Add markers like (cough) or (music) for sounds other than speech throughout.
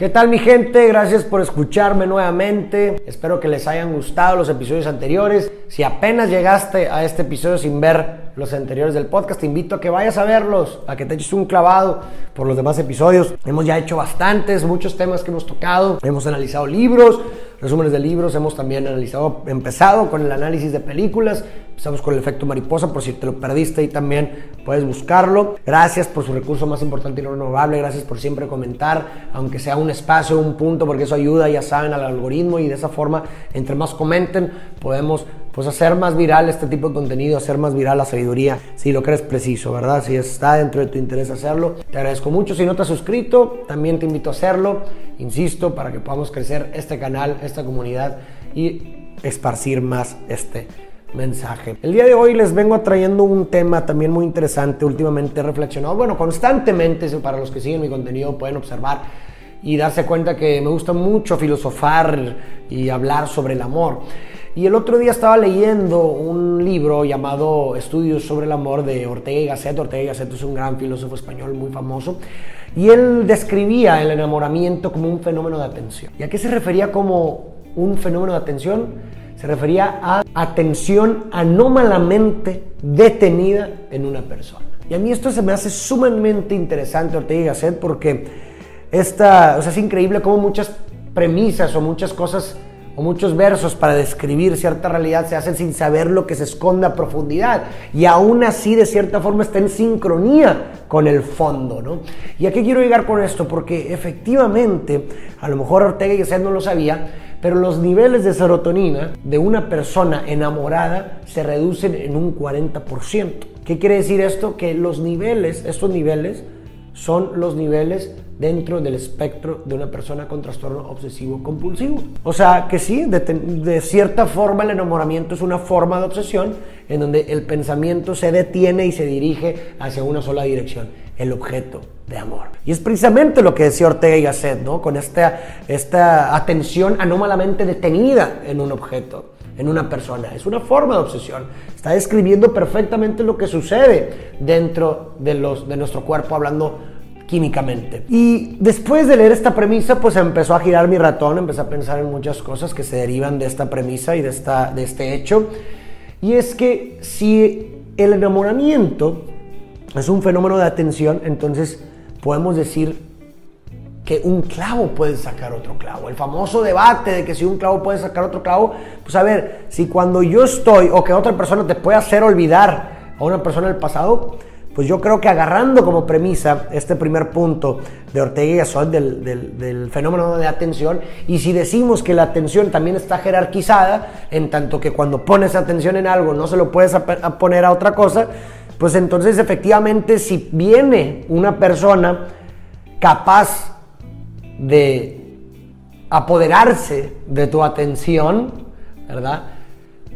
¿Qué tal mi gente? Gracias por escucharme nuevamente. Espero que les hayan gustado los episodios anteriores. Si apenas llegaste a este episodio sin ver los anteriores del podcast, te invito a que vayas a verlos, a que te eches un clavado por los demás episodios. Hemos ya hecho bastantes, muchos temas que hemos tocado. Hemos analizado libros, resúmenes de libros. Hemos también analizado, empezado con el análisis de películas. Empezamos con el efecto mariposa, por si te lo perdiste y también puedes buscarlo. Gracias por su recurso más importante y no renovable. Gracias por siempre comentar, aunque sea un espacio, un punto, porque eso ayuda, ya saben, al algoritmo y de esa forma, entre más comenten, podemos pues hacer más viral este tipo de contenido, hacer más viral la sabiduría, si lo crees preciso, ¿verdad? Si está dentro de tu interés hacerlo, te agradezco mucho. Si no te has suscrito, también te invito a hacerlo, insisto, para que podamos crecer este canal, esta comunidad y esparcir más este mensaje. El día de hoy les vengo trayendo un tema también muy interesante, últimamente reflexionado, bueno, constantemente, para los que siguen mi contenido pueden observar y darse cuenta que me gusta mucho filosofar y hablar sobre el amor. Y el otro día estaba leyendo un libro llamado Estudios sobre el amor de Ortega y Gasset. Ortega y Gasset es un gran filósofo español muy famoso. Y él describía el enamoramiento como un fenómeno de atención. ¿Y a qué se refería como un fenómeno de atención? Se refería a atención anómalamente detenida en una persona. Y a mí esto se me hace sumamente interesante, Ortega y Gasset, porque esta, o sea, es increíble cómo muchas premisas o muchas cosas muchos versos para describir cierta realidad se hacen sin saber lo que se esconde a profundidad y aún así de cierta forma está en sincronía con el fondo, ¿no? ¿Y a qué quiero llegar con esto? Porque efectivamente, a lo mejor Ortega y Gasset no lo sabía, pero los niveles de serotonina de una persona enamorada se reducen en un 40%. ¿Qué quiere decir esto? Que los niveles, estos niveles, son los niveles dentro del espectro de una persona con trastorno obsesivo compulsivo. O sea que sí, de, cierta forma el enamoramiento es una forma de obsesión en donde el pensamiento se detiene y se dirige hacia una sola dirección, el objeto de amor. Y es precisamente lo que decía Ortega y Gasset, ¿no? Con esta, esta atención anómalamente detenida en un objeto en una persona. Es una forma de obsesión. Está describiendo perfectamente lo que sucede dentro de, los, de nuestro cuerpo, hablando químicamente. Y después de leer esta premisa, pues empezó a girar mi ratón, empecé a pensar en muchas cosas que se derivan de esta premisa y de, esta, de este hecho. Y es que si el enamoramiento es un fenómeno de atención, entonces podemos decir que un clavo puede sacar otro clavo. El famoso debate de que si un clavo puede sacar otro clavo, pues a ver, si cuando yo estoy o que otra persona te puede hacer olvidar a una persona del pasado, pues yo creo que agarrando como premisa este primer punto de Ortega y Gasset del, del, fenómeno de atención, y si decimos que la atención también está jerarquizada, en tanto que cuando pones atención en algo no se lo puedes poner a otra cosa, pues entonces efectivamente si viene una persona capaz de apoderarse de tu atención, ¿verdad?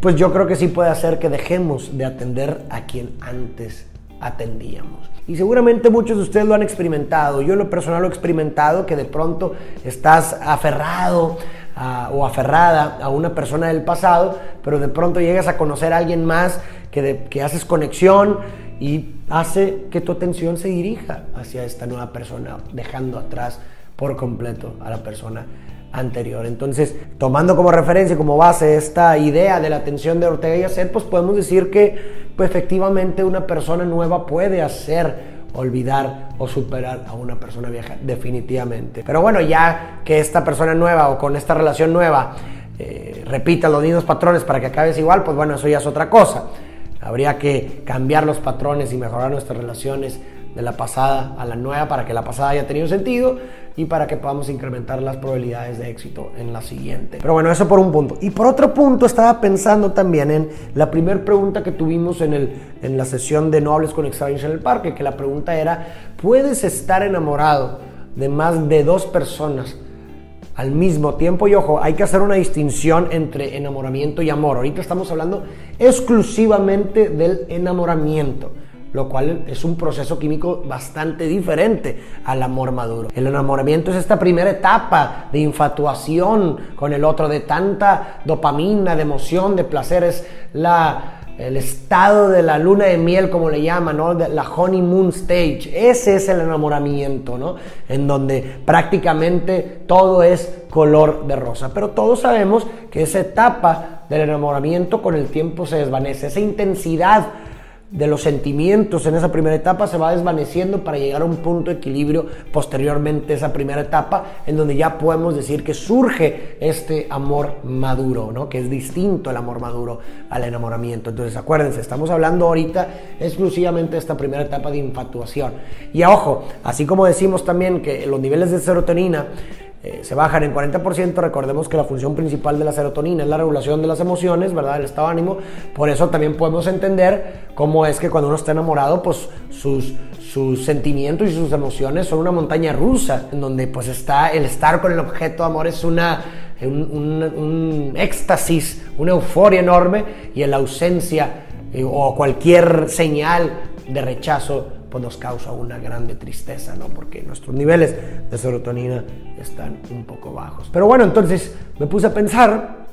Pues yo creo que sí puede hacer que dejemos de atender a quien antes atendíamos. Y seguramente muchos de ustedes lo han experimentado. Yo en lo personal lo he experimentado, que de pronto estás aferrado o aferrada a una persona del pasado, pero de pronto llegas a conocer a alguien más que, que haces conexión y hace que tu atención se dirija hacia esta nueva persona, dejando atrás por completo a la persona anterior. Entonces, tomando como referencia, como base esta idea de la atención de Ortega y Gasset, pues podemos decir que pues, efectivamente una persona nueva puede hacer olvidar o superar a una persona vieja, definitivamente. Pero bueno, ya que esta persona nueva o con esta relación nueva eh, repita los mismos patrones para que acabes igual, pues bueno, eso ya es otra cosa. Habría que cambiar los patrones y mejorar nuestras relaciones de la pasada a la nueva para que la pasada haya tenido sentido y para que podamos incrementar las probabilidades de éxito en la siguiente. Pero bueno, eso por un punto. Y por otro punto, estaba pensando también en la primera pregunta que tuvimos en, el, en la sesión de No hables con extraños en el parque, que la pregunta era, ¿puedes estar enamorado de más de dos personas al mismo tiempo? Y ojo, hay que hacer una distinción entre enamoramiento y amor. Ahorita estamos hablando exclusivamente del enamoramiento lo cual es un proceso químico bastante diferente al amor maduro. El enamoramiento es esta primera etapa de infatuación con el otro, de tanta dopamina, de emoción, de placer, es la el estado de la luna de miel, como le llaman, ¿no? la honeymoon stage. Ese es el enamoramiento, ¿no? En donde prácticamente todo es color de rosa. Pero todos sabemos que esa etapa del enamoramiento con el tiempo se desvanece. Esa intensidad de los sentimientos en esa primera etapa se va desvaneciendo para llegar a un punto de equilibrio posteriormente esa primera etapa en donde ya podemos decir que surge este amor maduro, ¿no? que es distinto el amor maduro al enamoramiento. Entonces acuérdense, estamos hablando ahorita exclusivamente de esta primera etapa de infatuación. Y ojo, así como decimos también que los niveles de serotonina eh, se bajan en 40%. Recordemos que la función principal de la serotonina es la regulación de las emociones, ¿verdad? El estado de ánimo. Por eso también podemos entender cómo es que cuando uno está enamorado, pues sus, sus sentimientos y sus emociones son una montaña rusa, en donde pues está el estar con el objeto de amor es una, un, un, éxtasis, una euforia enorme y en la ausencia eh, o cualquier señal de rechazo pues nos causa una grande tristeza, ¿no? Porque nuestros niveles de serotonina están un poco bajos. Pero bueno, entonces me puse a pensar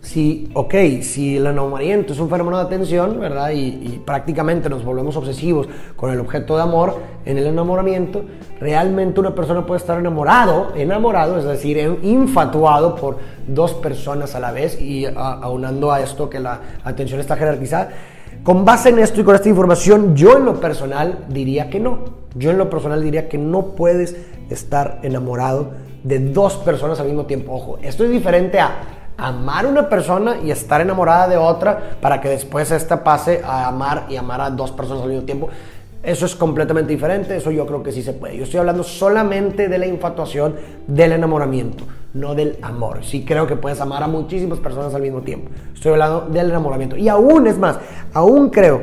si, ok, si el enamoramiento es un fenómeno de atención, ¿verdad? Y, prácticamente nos volvemos obsesivos con el objeto de amor en el enamoramiento, realmente una persona puede estar enamorado, enamorado, es decir, infatuado por dos personas a la vez y aunando a esto que la atención está jerarquizada con base en esto y con esta información, yo en lo personal diría que no. Yo en lo personal diría que no puedes estar enamorado de dos personas al mismo tiempo. Ojo, esto es diferente a amar una persona y estar enamorada de otra para que después esta pase a amar y amar a dos personas al mismo tiempo. Eso es completamente diferente, eso yo creo que sí se puede. Yo estoy hablando solamente de la infatuación, del enamoramiento, no del amor. Sí creo que puedes amar a muchísimas personas al mismo tiempo. Estoy hablando del enamoramiento. Y aún es más, aún creo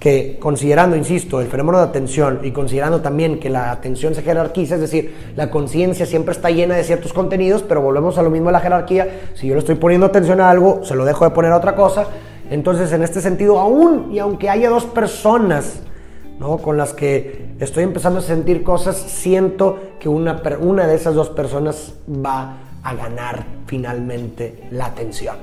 que considerando, insisto, el fenómeno de atención y considerando también que la atención se jerarquiza, es decir, la conciencia siempre está llena de ciertos contenidos, pero volvemos a lo mismo de la jerarquía, si yo le estoy poniendo atención a algo, se lo dejo de poner a otra cosa, entonces en este sentido, aún y aunque haya dos personas, con las que estoy empezando a sentir cosas, siento que una, una de esas dos personas va a ganar finalmente la atención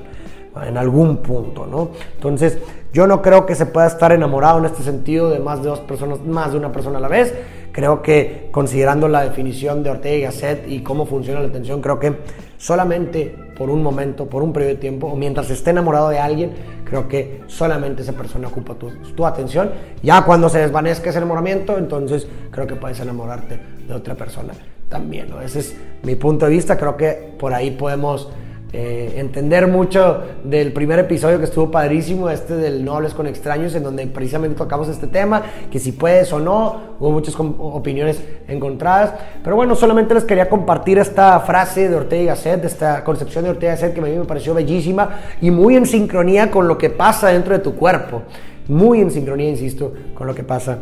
en algún punto, ¿no? Entonces, yo no creo que se pueda estar enamorado en este sentido de más de dos personas, más de una persona a la vez. Creo que considerando la definición de Ortega y Gasset y cómo funciona la atención, creo que solamente por un momento, por un periodo de tiempo, o mientras esté enamorado de alguien, creo que solamente esa persona ocupa tu, atención. Ya cuando se desvanezca ese enamoramiento, entonces creo que puedes enamorarte de otra persona también. ¿no? Ese es mi punto de vista, creo que por ahí podemos eh, entender mucho del primer episodio que estuvo padrísimo, este del No hables con extraños, en donde precisamente tocamos este tema, que si puedes o no, hubo muchas opiniones encontradas, pero bueno, solamente les quería compartir esta frase de Ortega y Gasset, esta concepción de Ortega y Gasset que a mí me pareció bellísima y muy en sincronía con lo que pasa dentro de tu cuerpo, muy en sincronía, insisto, con lo que pasa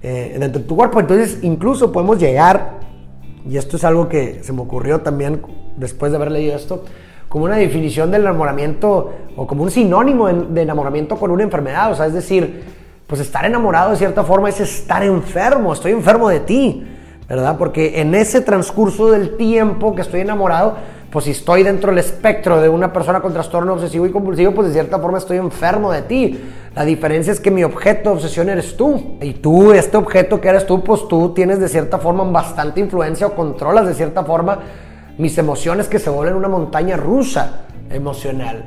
eh, dentro de tu cuerpo, entonces incluso podemos llegar, y esto es algo que se me ocurrió también después de haber leído esto, como una definición del enamoramiento o como un sinónimo de enamoramiento con una enfermedad. O sea, es decir, pues estar enamorado de cierta forma es estar enfermo, estoy enfermo de ti, ¿verdad? Porque en ese transcurso del tiempo que estoy enamorado, pues si estoy dentro del espectro de una persona con trastorno obsesivo y compulsivo, pues de cierta forma estoy enfermo de ti. La diferencia es que mi objeto obsesión eres tú. Y tú, este objeto que eres tú, pues tú tienes de cierta forma bastante influencia o controlas de cierta forma mis emociones que se vuelven una montaña rusa emocional.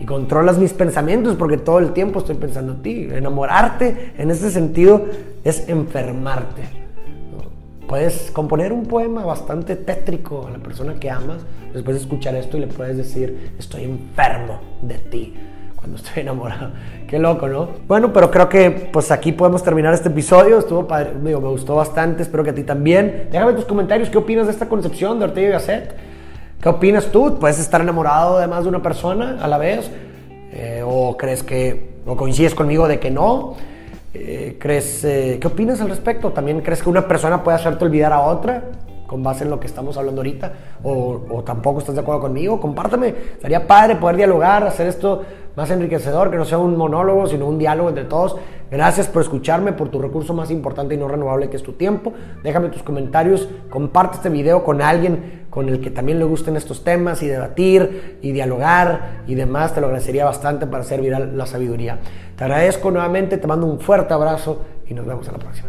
Y controlas mis pensamientos porque todo el tiempo estoy pensando en ti. Enamorarte en ese sentido es enfermarte. Puedes componer un poema bastante tétrico a la persona que amas, después de escuchar esto y le puedes decir, estoy enfermo de ti cuando estoy enamorado. (laughs) Qué loco, ¿no? Bueno, pero creo que pues aquí podemos terminar este episodio. Estuvo padre, me gustó bastante, espero que a ti también. Déjame tus comentarios, ¿qué opinas de esta concepción de Ortega y Gasset? ¿Qué opinas tú? ¿Puedes estar enamorado de más de una persona a la vez? Eh, ¿O crees que, o coincides conmigo de que no? Eh, ¿crees, eh, ¿Qué opinas al respecto? ¿También crees que una persona puede hacerte olvidar a otra? Con base en lo que estamos hablando ahorita, o, o, tampoco estás de acuerdo conmigo, compártame. Estaría padre poder dialogar, hacer esto más enriquecedor, que no sea un monólogo, sino un diálogo entre todos. Gracias por escucharme, por tu recurso más importante y no renovable que es tu tiempo. Déjame tus comentarios, comparte este video con alguien con el que también le gusten estos temas y debatir y dialogar y demás, te lo agradecería bastante para hacer viral la sabiduría. Te agradezco nuevamente, te mando un fuerte abrazo y nos vemos en la próxima.